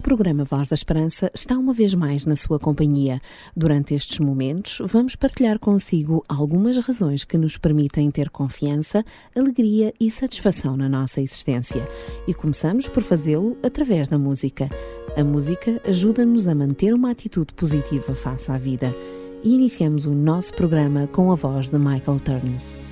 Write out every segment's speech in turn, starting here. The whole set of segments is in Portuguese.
O programa Voz da Esperança está uma vez mais na sua companhia. Durante estes momentos, vamos partilhar consigo algumas razões que nos permitem ter confiança, alegria e satisfação na nossa existência. E começamos por fazê-lo através da música. A música ajuda-nos a manter uma atitude positiva face à vida. E iniciamos o nosso programa com a voz de Michael Turns.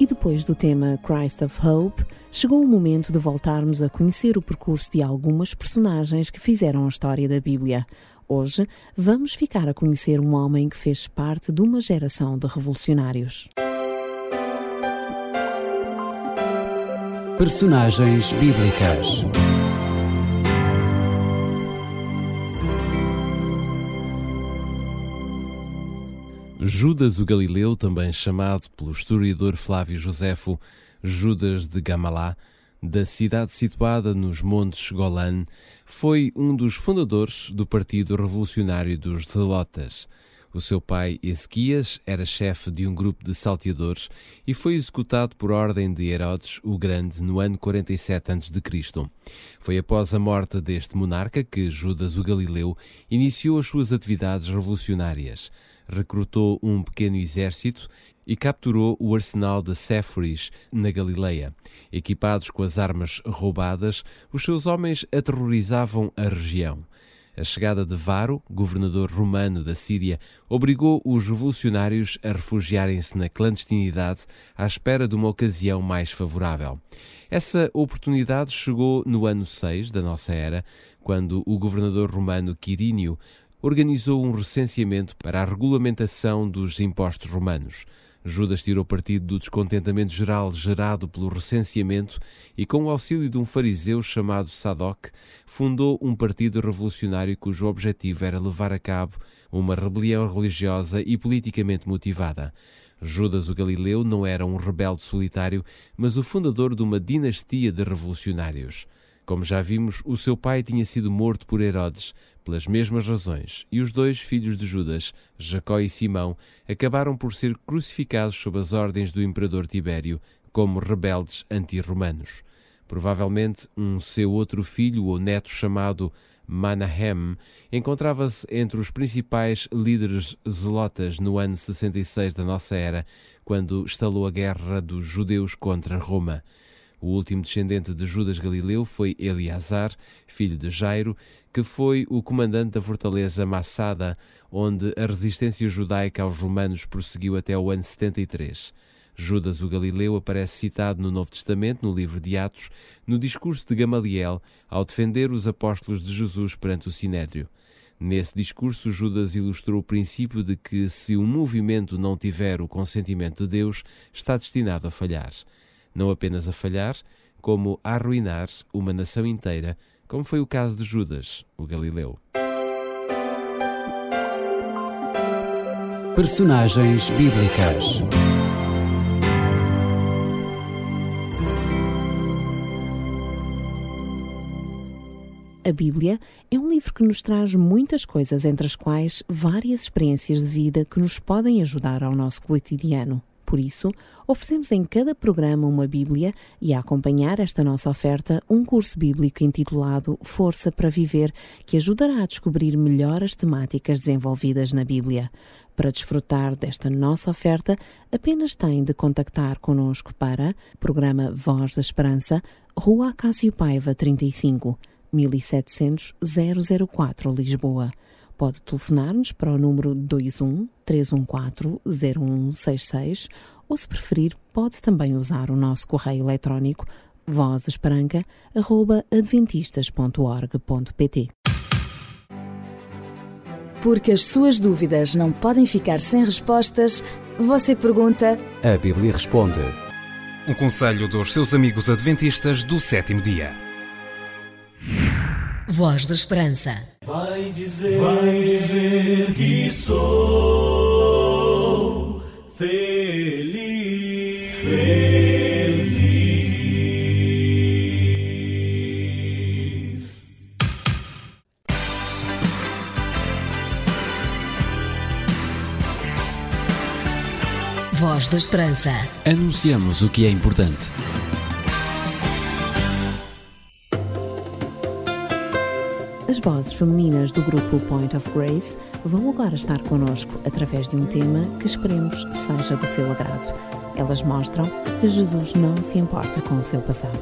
E depois do tema Christ of Hope, chegou o momento de voltarmos a conhecer o percurso de algumas personagens que fizeram a história da Bíblia. Hoje vamos ficar a conhecer um homem que fez parte de uma geração de revolucionários. Personagens bíblicas. Judas o Galileu, também chamado pelo historiador Flávio Joséfo Judas de Gamalá, da cidade situada nos Montes Golan, foi um dos fundadores do Partido Revolucionário dos Zelotas. O seu pai, Ezequias, era chefe de um grupo de salteadores e foi executado por ordem de Herodes o Grande no ano 47 a.C. Foi após a morte deste monarca que Judas o Galileu iniciou as suas atividades revolucionárias. Recrutou um pequeno exército e capturou o arsenal de Séforis, na Galileia. Equipados com as armas roubadas, os seus homens aterrorizavam a região. A chegada de Varo, governador romano da Síria, obrigou os revolucionários a refugiarem-se na clandestinidade à espera de uma ocasião mais favorável. Essa oportunidade chegou no ano 6 da nossa era, quando o governador romano Quirínio organizou um recenseamento para a regulamentação dos impostos romanos. Judas tirou partido do descontentamento geral gerado pelo recenseamento e, com o auxílio de um fariseu chamado Sadoc, fundou um partido revolucionário cujo objetivo era levar a cabo uma rebelião religiosa e politicamente motivada. Judas o Galileu não era um rebelde solitário, mas o fundador de uma dinastia de revolucionários. Como já vimos, o seu pai tinha sido morto por Herodes, pelas mesmas razões, e os dois filhos de Judas, Jacó e Simão, acabaram por ser crucificados sob as ordens do imperador Tibério como rebeldes anti-romanos. Provavelmente um seu outro filho ou neto chamado Manahem encontrava-se entre os principais líderes zelotas no ano 66 da nossa era, quando estalou a guerra dos judeus contra Roma. O último descendente de Judas Galileu foi Eleazar, filho de Jairo, que foi o comandante da fortaleza Massada, onde a resistência judaica aos romanos prosseguiu até o ano 73. Judas o Galileu aparece citado no Novo Testamento, no livro de Atos, no discurso de Gamaliel, ao defender os apóstolos de Jesus perante o Sinédrio. Nesse discurso, Judas ilustrou o princípio de que, se um movimento não tiver o consentimento de Deus, está destinado a falhar. Não apenas a falhar, como a arruinar uma nação inteira, como foi o caso de Judas, o Galileu. Personagens bíblicas. A Bíblia é um livro que nos traz muitas coisas, entre as quais várias experiências de vida que nos podem ajudar ao nosso cotidiano. Por isso, oferecemos em cada programa uma Bíblia e, a acompanhar esta nossa oferta, um curso bíblico intitulado Força para Viver, que ajudará a descobrir melhor as temáticas desenvolvidas na Bíblia. Para desfrutar desta nossa oferta, apenas tem de contactar conosco para Programa Voz da Esperança, Rua Cássio Paiva 35, 1700 004 Lisboa. Pode telefonar-nos para o número 21 314 0166 ou, se preferir, pode também usar o nosso correio eletrónico vozesperanca.adventistas.org.pt Porque as suas dúvidas não podem ficar sem respostas, você pergunta A Bíblia responde. Um conselho dos seus amigos adventistas do sétimo dia. Voz da Esperança. Vai dizer, vai dizer que sou feliz, feliz. Voz da Esperança. Anunciamos o que é importante. As vozes femininas do grupo Point of Grace vão agora estar connosco através de um tema que esperemos seja do seu agrado. Elas mostram que Jesus não se importa com o seu passado.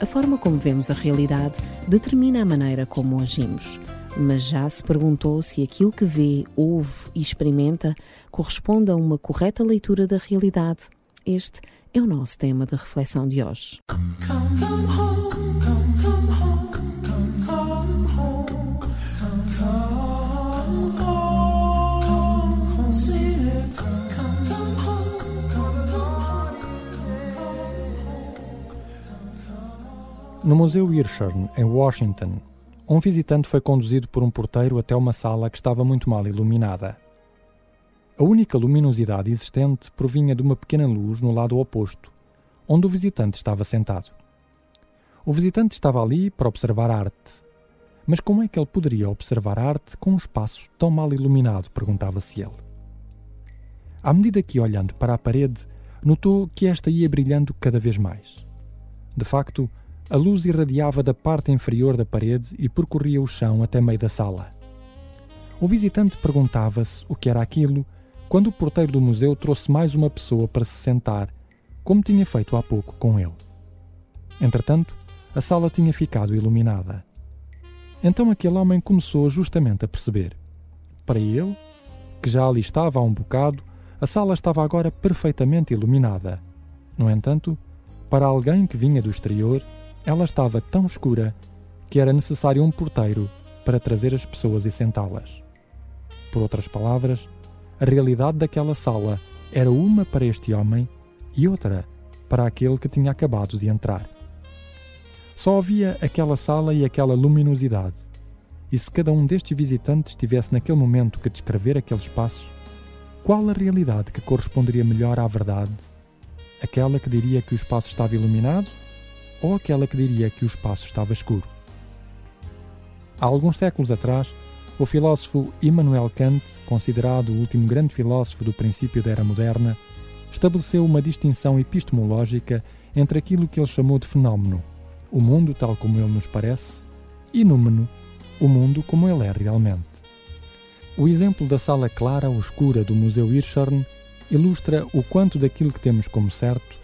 A forma como vemos a realidade determina a maneira como agimos. Mas já se perguntou se aquilo que vê, ouve e experimenta corresponde a uma correta leitura da realidade? Este é o nosso tema de reflexão de hoje. No Museu Hirshhorn, em Washington, um visitante foi conduzido por um porteiro até uma sala que estava muito mal iluminada. A única luminosidade existente provinha de uma pequena luz no lado oposto, onde o visitante estava sentado. O visitante estava ali para observar arte. Mas como é que ele poderia observar arte com um espaço tão mal iluminado? perguntava-se ele. À medida que, olhando para a parede, notou que esta ia brilhando cada vez mais. De facto, a luz irradiava da parte inferior da parede e percorria o chão até meio da sala. O visitante perguntava-se o que era aquilo quando o porteiro do museu trouxe mais uma pessoa para se sentar, como tinha feito há pouco com ele. Entretanto, a sala tinha ficado iluminada. Então aquele homem começou justamente a perceber. Para ele, que já ali estava há um bocado, a sala estava agora perfeitamente iluminada. No entanto, para alguém que vinha do exterior, ela estava tão escura que era necessário um porteiro para trazer as pessoas e sentá-las. Por outras palavras, a realidade daquela sala era uma para este homem e outra para aquele que tinha acabado de entrar. Só havia aquela sala e aquela luminosidade. E se cada um destes visitantes tivesse naquele momento que descrever aquele espaço, qual a realidade que corresponderia melhor à verdade? Aquela que diria que o espaço estava iluminado ou aquela que diria que o espaço estava escuro? Há alguns séculos atrás, o filósofo Immanuel Kant, considerado o último grande filósofo do princípio da era moderna, estabeleceu uma distinção epistemológica entre aquilo que ele chamou de fenómeno, o mundo tal como ele nos parece, e númeno, o mundo como ele é realmente. O exemplo da sala clara ou escura do Museu Hirshhorn ilustra o quanto daquilo que temos como certo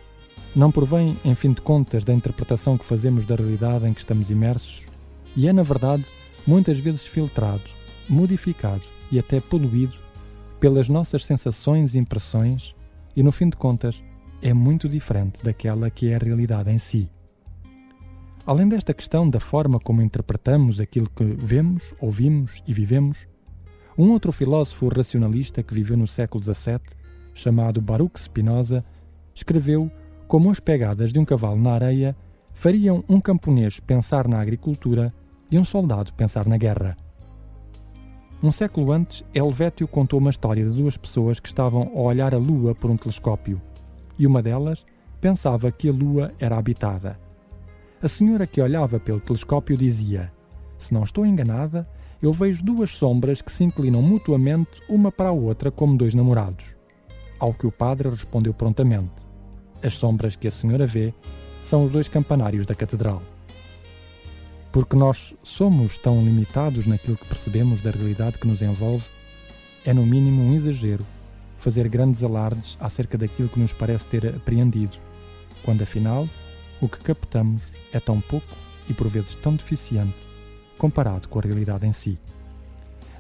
não provém, em fim de contas, da interpretação que fazemos da realidade em que estamos imersos e é, na verdade, muitas vezes filtrado, modificado e até poluído pelas nossas sensações e impressões e, no fim de contas, é muito diferente daquela que é a realidade em si. Além desta questão da forma como interpretamos aquilo que vemos, ouvimos e vivemos, um outro filósofo racionalista que viveu no século XVII, chamado Baruch Spinoza, escreveu como as pegadas de um cavalo na areia fariam um camponês pensar na agricultura e um soldado pensar na guerra. Um século antes, Helvétio contou uma história de duas pessoas que estavam a olhar a Lua por um telescópio, e uma delas pensava que a Lua era habitada. A senhora que olhava pelo telescópio dizia: Se não estou enganada, eu vejo duas sombras que se inclinam mutuamente uma para a outra como dois namorados. Ao que o padre respondeu prontamente: As sombras que a senhora vê são os dois campanários da catedral. Porque nós somos tão limitados naquilo que percebemos da realidade que nos envolve, é no mínimo um exagero fazer grandes alardes acerca daquilo que nos parece ter apreendido, quando afinal o que captamos é tão pouco e por vezes tão deficiente comparado com a realidade em si.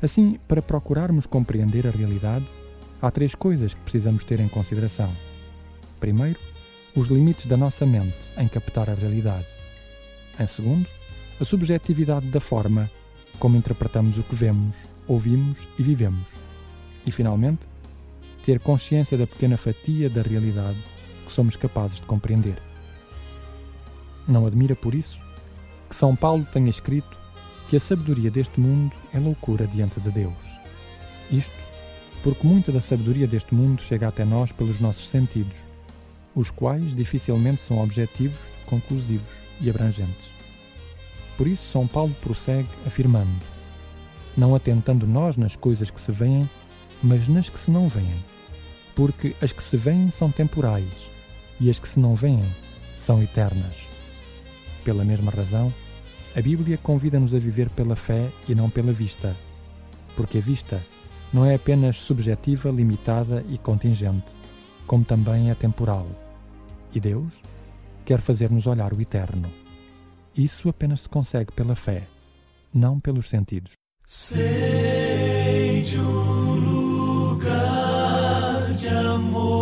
Assim, para procurarmos compreender a realidade, há três coisas que precisamos ter em consideração. Primeiro, os limites da nossa mente em captar a realidade. Em segundo, a subjetividade da forma como interpretamos o que vemos, ouvimos e vivemos. E, finalmente, ter consciência da pequena fatia da realidade que somos capazes de compreender. Não admira por isso que São Paulo tenha escrito que a sabedoria deste mundo é loucura diante de Deus. Isto porque muita da sabedoria deste mundo chega até nós pelos nossos sentidos, os quais dificilmente são objetivos, conclusivos e abrangentes. Por isso, São Paulo prossegue afirmando: não atentando nós nas coisas que se veem, mas nas que se não veem. Porque as que se veem são temporais e as que se não veem são eternas. Pela mesma razão, a Bíblia convida-nos a viver pela fé e não pela vista, porque a vista não é apenas subjetiva, limitada e contingente, como também é temporal. E Deus quer fazer-nos olhar o eterno. Isso apenas se consegue pela fé, não pelos sentidos. De um lugar de amor,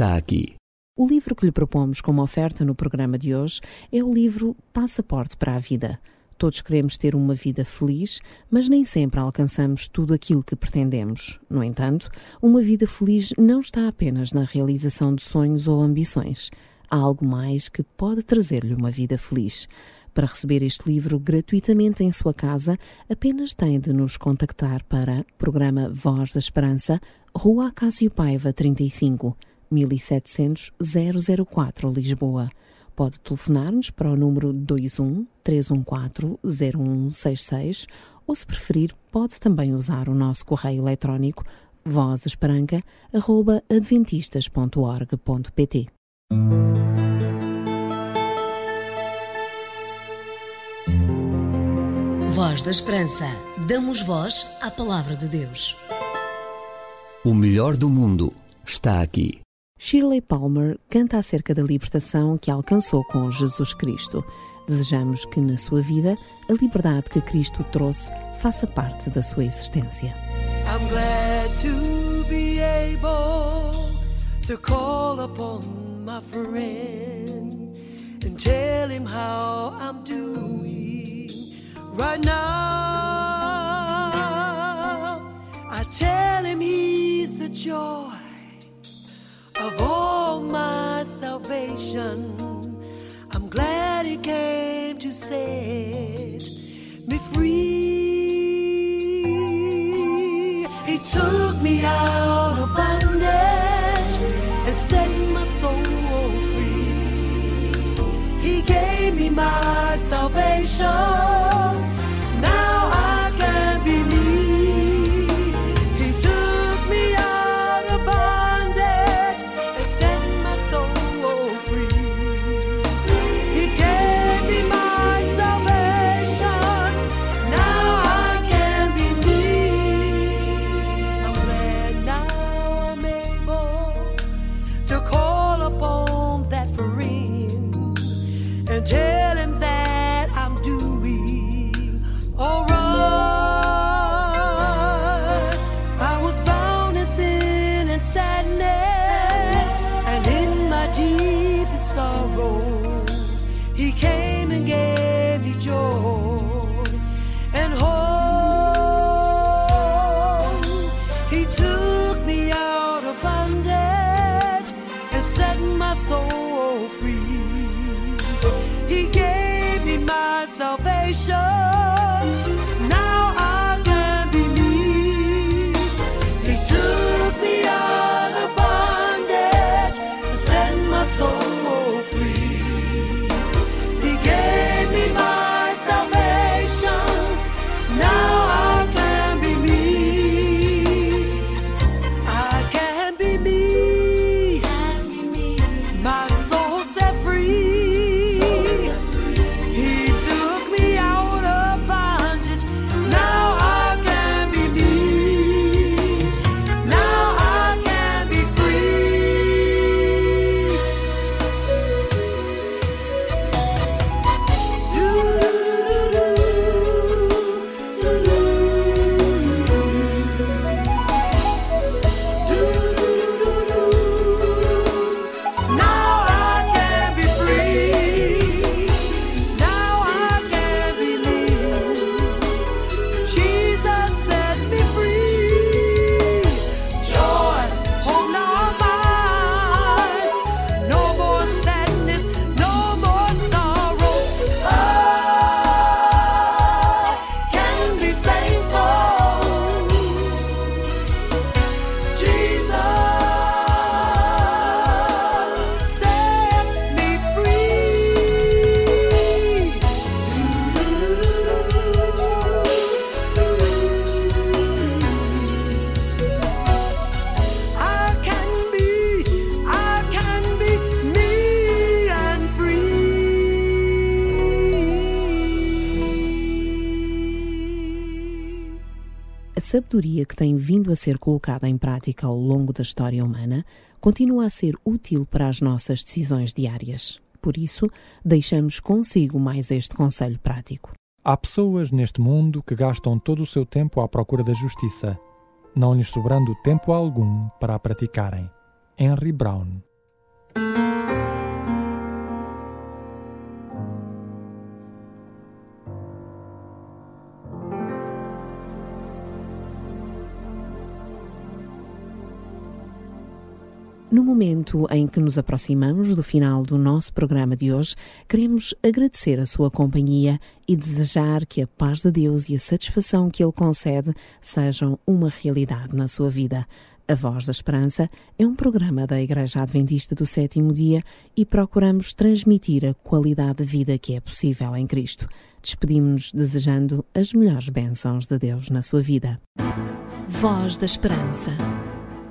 está aqui. O livro que lhe propomos como oferta no programa de hoje é o livro Passaporte para a Vida. Todos queremos ter uma vida feliz, mas nem sempre alcançamos tudo aquilo que pretendemos. No entanto, uma vida feliz não está apenas na realização de sonhos ou ambições. Há algo mais que pode trazer-lhe uma vida feliz. Para receber este livro gratuitamente em sua casa, apenas tem de nos contactar para Programa Voz da Esperança, Rua Acácio Paiva 35, 1700 004 Lisboa. Pode telefonar-nos para o número 21 314 0166 ou, se preferir, pode também usar o nosso correio eletrónico vozesperanca.adventistas.org.pt. Voz da Esperança. Damos voz à palavra de Deus. O melhor do mundo está aqui. Shirley Palmer canta acerca da libertação que alcançou com Jesus Cristo. Desejamos que na sua vida a liberdade que Cristo trouxe faça parte da sua existência. I'm glad to be able to call upon my friend and tell him how I'm doing right now. I tell him he's the joy of all my salvation. I'm glad he came to set me free. He took me out of bondage and set my soul free. He gave me Now show. Sabedoria que tem vindo a ser colocada em prática ao longo da história humana continua a ser útil para as nossas decisões diárias. Por isso, deixamos consigo mais este conselho prático. Há pessoas neste mundo que gastam todo o seu tempo à procura da justiça, não lhes sobrando tempo algum para a praticarem. Henry Brown No momento em que nos aproximamos do final do nosso programa de hoje, queremos agradecer a sua companhia e desejar que a paz de Deus e a satisfação que Ele concede sejam uma realidade na sua vida. A Voz da Esperança é um programa da Igreja Adventista do Sétimo Dia e procuramos transmitir a qualidade de vida que é possível em Cristo. Despedimos-nos desejando as melhores bênçãos de Deus na sua vida. Voz da Esperança.